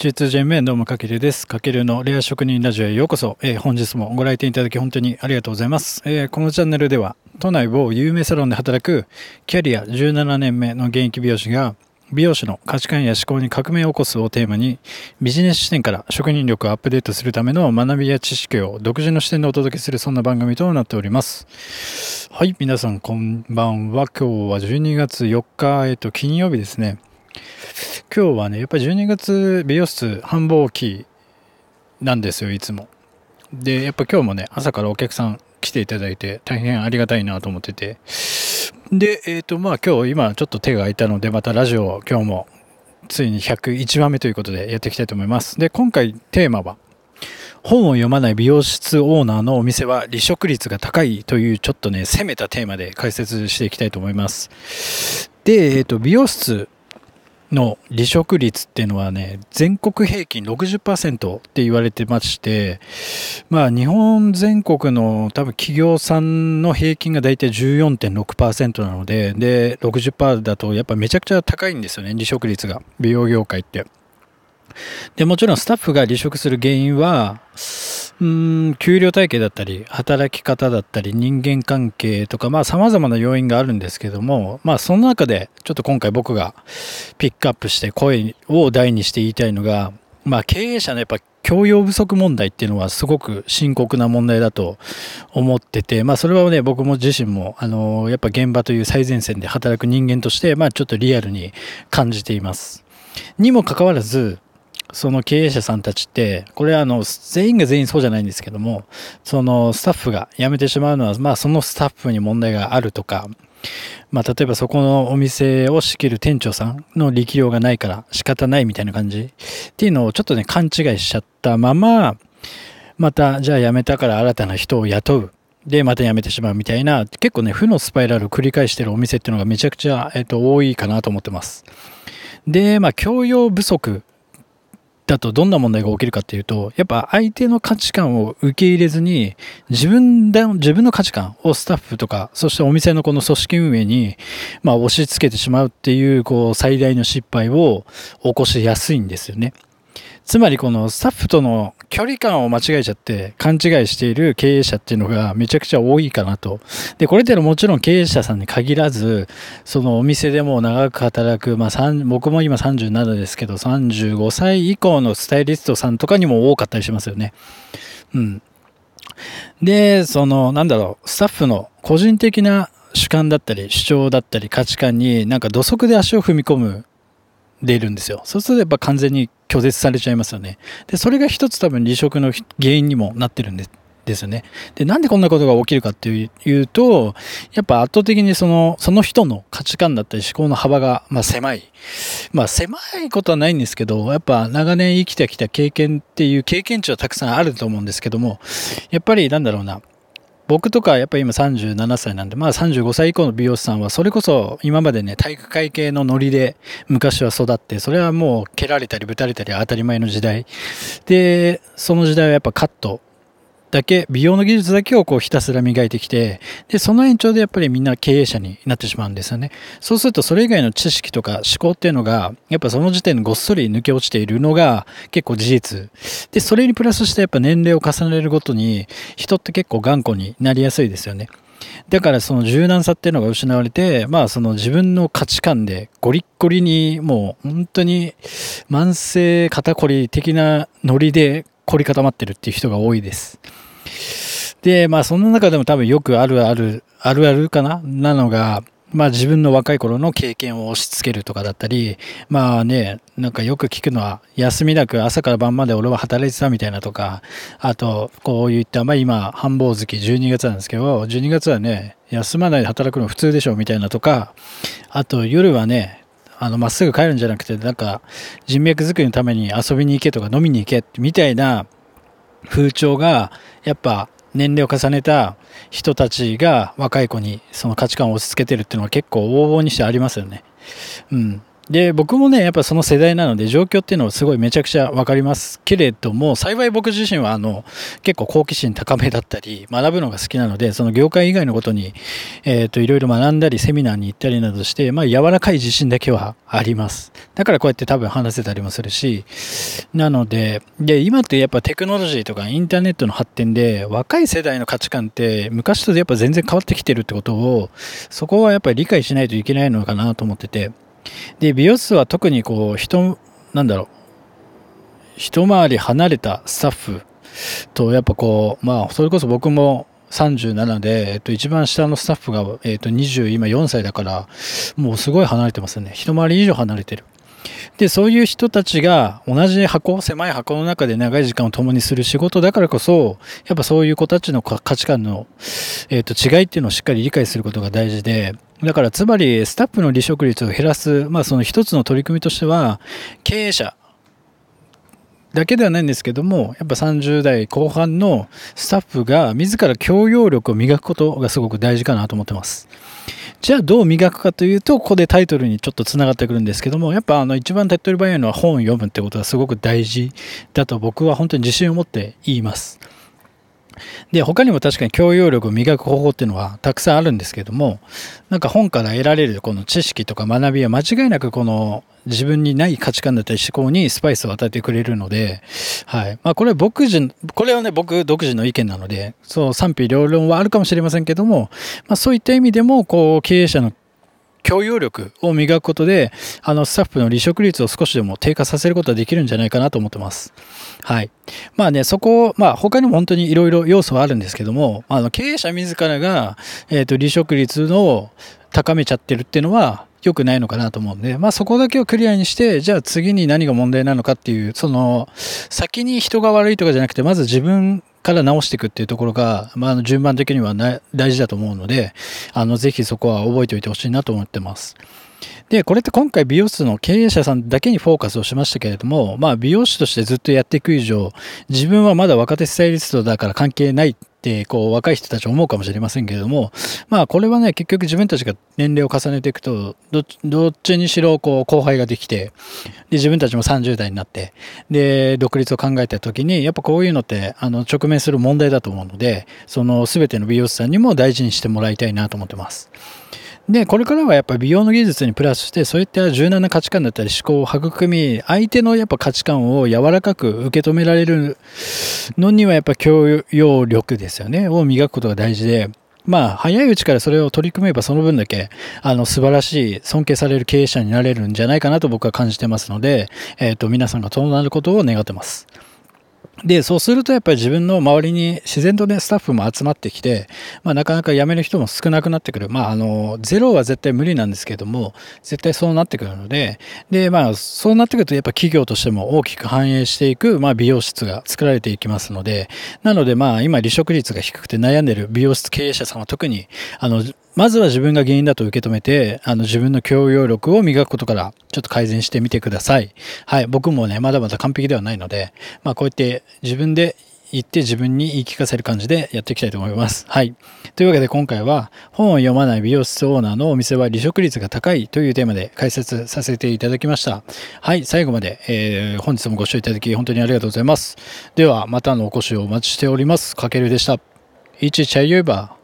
G2JMN どうもかけるです。かけるのレア職人ラジオへようこそ。えー本日もご来店いただき本当にありがとうございます。えーこのチャンネルでは都内某有名サロンで働くキャリア17年目の現役美容師が美容師の価値観や思考に革命を起こすをテーマにビジネス視点から職人力をアップデートするための学びや知識を独自の視点でお届けするそんな番組となっております。はい、皆さんこんばんは。今日は12月4日、えっと、金曜日ですね。今日はね、やっぱり12月美容室繁忙期なんですよ、いつも。で、やっぱ今日もね、朝からお客さん来ていただいて大変ありがたいなと思ってて。で、えっ、と、まあ今日今ちょっと手が空いたので、またラジオを今日もついに101話目ということでやっていきたいと思います。で、今回テーマは、本を読まない美容室オーナーのお店は離職率が高いというちょっとね、攻めたテーマで解説していきたいと思います。で、えっ、と、美容室の離職率っていうのはね、全国平均60%って言われてまして、まあ日本全国の多分企業さんの平均が大体14.6%なので、で、60%だとやっぱめちゃくちゃ高いんですよね、離職率が。美容業界って。で、もちろんスタッフが離職する原因は、うん、給料体系だったり、働き方だったり、人間関係とか、まあ様々な要因があるんですけども、まあその中で、ちょっと今回僕がピックアップして声を大にして言いたいのが、まあ経営者のやっぱ教養不足問題っていうのはすごく深刻な問題だと思ってて、まあそれはね、僕も自身も、あの、やっぱ現場という最前線で働く人間として、まあちょっとリアルに感じています。にもかかわらず、その経営者さんたちって、これはあの、全員が全員そうじゃないんですけども、そのスタッフが辞めてしまうのは、まあそのスタッフに問題があるとか、まあ例えばそこのお店を仕切る店長さんの力量がないから仕方ないみたいな感じっていうのをちょっとね、勘違いしちゃったまま、またじゃあ辞めたから新たな人を雇う。で、また辞めてしまうみたいな、結構ね、負のスパイラルを繰り返してるお店っていうのがめちゃくちゃ、えっと、多いかなと思ってます。で、まあ、教養不足だとどんな問題が起きるかっていうと、やっぱ相手の価値観を受け入れずに、自分で、自分の価値観をスタッフとか、そしてお店のこの組織運営に、まあ押し付けてしまうっていう、こう、最大の失敗を起こしやすいんですよね。つまりこのスタッフとの距離感を間違えちゃって勘違いしている経営者っていうのがめちゃくちゃ多いかなと。で、これってのもちろん経営者さんに限らず、そのお店でも長く働く、まあ僕も今37ですけど、35歳以降のスタイリストさんとかにも多かったりしますよね。うん。で、その、なんだろう、スタッフの個人的な主観だったり、主張だったり、価値観になんか土足で足を踏み込む、でいるんですよ。そうするとやっぱ完全に拒絶されちゃいますよね。で、それが一つ多分離職の原因にもなってるんです。ですよね。で、なんでこんなことが起きるかっていうと、やっぱ圧倒的にその、その人の価値観だったり思考の幅が、まあ狭い。まあ狭いことはないんですけど、やっぱ長年生きてきた経験っていう経験値はたくさんあると思うんですけども、やっぱりなんだろうな、僕とかやっぱり今37歳なんで、まあ35歳以降の美容師さんはそれこそ今までね、体育会系のノリで昔は育って、それはもう蹴られたりぶたれたり当たり前の時代。で、その時代はやっぱカットだけ、美容の技術だけをこうひたすら磨いてきて、で、その延長でやっぱりみんな経営者になってしまうんですよね。そうするとそれ以外の知識とか思考っていうのが、やっぱその時点でごっそり抜け落ちているのが結構事実。で、それにプラスしてやっぱ年齢を重ねるごとに、人って結構頑固になりやすいですよね。だからその柔軟さっていうのが失われて、まあその自分の価値観でゴリッゴリにもう本当に慢性肩こり的なノリで凝り固まってるっていう人が多いです。で、まあその中でも多分よくあるある、あるあるかな？なのが、まあ自分の若い頃の経験を押し付けるとかだったり、まあね、なんかよく聞くのは、休みなく朝から晩まで俺は働いてたみたいなとか、あと、こういった、まあ今、繁忙月12月なんですけど、12月はね、休まないで働くの普通でしょみたいなとか、あと夜はね、あの、まっすぐ帰るんじゃなくて、なんか、人脈作りのために遊びに行けとか飲みに行け、みたいな風潮が、やっぱ、年齢を重ねた人たちが若い子にその価値観を押し付けてるっていうのは結構往々にしてありますよね。うん。で、僕もね、やっぱその世代なので、状況っていうのはすごいめちゃくちゃわかりますけれども、幸い僕自身は、あの、結構好奇心高めだったり、学ぶのが好きなので、その業界以外のことに、え、ー、と、いろいろ学んだり、セミナーに行ったりなどして、まあ、柔らかい自信だけはあります。だからこうやって多分話せたりもするし、なので、で、今ってやっぱテクノロジーとかインターネットの発展で、若い世代の価値観って昔とやっぱ全然変わってきてるってことを、そこはやっぱり理解しないといけないのかなと思ってて、で、美容室は特にこう、人、なんだろう、一回り離れたスタッフと、やっぱこう、まあ、それこそ僕も37で、えっと、一番下のスタッフが、えっと、20、今4歳だから、もうすごい離れてますね。一回り以上離れてる。で、そういう人たちが同じ箱、狭い箱の中で長い時間を共にする仕事だからこそ、やっぱそういう子たちの価値観の、えっと、違いっていうのをしっかり理解することが大事で、だからつまりスタッフの離職率を減らす、まあその一つの取り組みとしては、経営者だけではないんですけども、やっぱ30代後半のスタッフが自ら教養力を磨くことがすごく大事かなと思ってます。じゃあどう磨くかというと、ここでタイトルにちょっとつながってくるんですけども、やっぱあの一番手っ取り早いのは本を読むってことがすごく大事だと僕は本当に自信を持って言います。で、他にも確かに教養力を磨く方法っていうのはたくさんあるんですけども、なんか本から得られるこの知識とか学びは間違いなくこの自分にない価値観だったり思考にスパイスを与えてくれるので、はい。まあこれは僕自、これはね、僕独自の意見なので、そう賛否両論はあるかもしれませんけども、まあそういった意味でも、こう経営者の教養力を磨くことで、あの、スタッフの離職率を少しでも低下させることができるんじゃないかなと思ってます。はい。まあね、そこ、まあ他にも本当にいろいろ要素はあるんですけども、あの、経営者自らが、えっ、ー、と、離職率の高めちゃってるっていうのは、良くないのかなと思うんで、まあそこだけをクリアにして、じゃあ次に何が問題なのかっていう、その、先に人が悪いとかじゃなくて、まず自分から直していくっていうところが、まあ、順番的には大事だと思うので、あの、ぜひそこは覚えておいてほしいなと思ってます。で、これって今回美容室の経営者さんだけにフォーカスをしましたけれども、まあ美容師としてずっとやっていく以上、自分はまだ若手スタイリストだから関係ないってこう若い人たち思うかもしれませんけれども、まあこれはね、結局自分たちが年齢を重ねていくと、どっちにしろこう後輩ができて、で自分たちも30代になって、で、独立を考えた時に、やっぱこういうのってあの直面する問題だと思うので、その全ての美容師さんにも大事にしてもらいたいなと思ってます。で、これからはやっぱ美容の技術にプラスして、そういった柔軟な価値観だったり思考を育み、相手のやっぱ価値観を柔らかく受け止められるのにはやっぱ教養力ですよね、を磨くことが大事で、まあ、早いうちからそれを取り組めばその分だけ、あの、素晴らしい、尊敬される経営者になれるんじゃないかなと僕は感じてますので、えっ、ー、と、皆さんがそうなることを願ってます。で、そうするとやっぱり自分の周りに自然とね、スタッフも集まってきて、まあなかなか辞める人も少なくなってくる。まああの、ゼロは絶対無理なんですけども、絶対そうなってくるので、で、まあそうなってくるとやっぱ企業としても大きく反映していく、まあ美容室が作られていきますので、なのでまあ今離職率が低くて悩んでる美容室経営者さんは特に、あの、まずは自分が原因だと受け止めて、あの自分の教養力を磨くことからちょっと改善してみてください。はい。僕もね、まだまだ完璧ではないので、まあこうやって自分で言って自分に言い聞かせる感じでやっていきたいと思います。はい。というわけで今回は本を読まない美容室オーナーのお店は離職率が高いというテーマで解説させていただきました。はい。最後まで、えー、本日もご視聴いただき本当にありがとうございます。ではまたのお越しをお待ちしております。かけるでした。一チャイユーバー。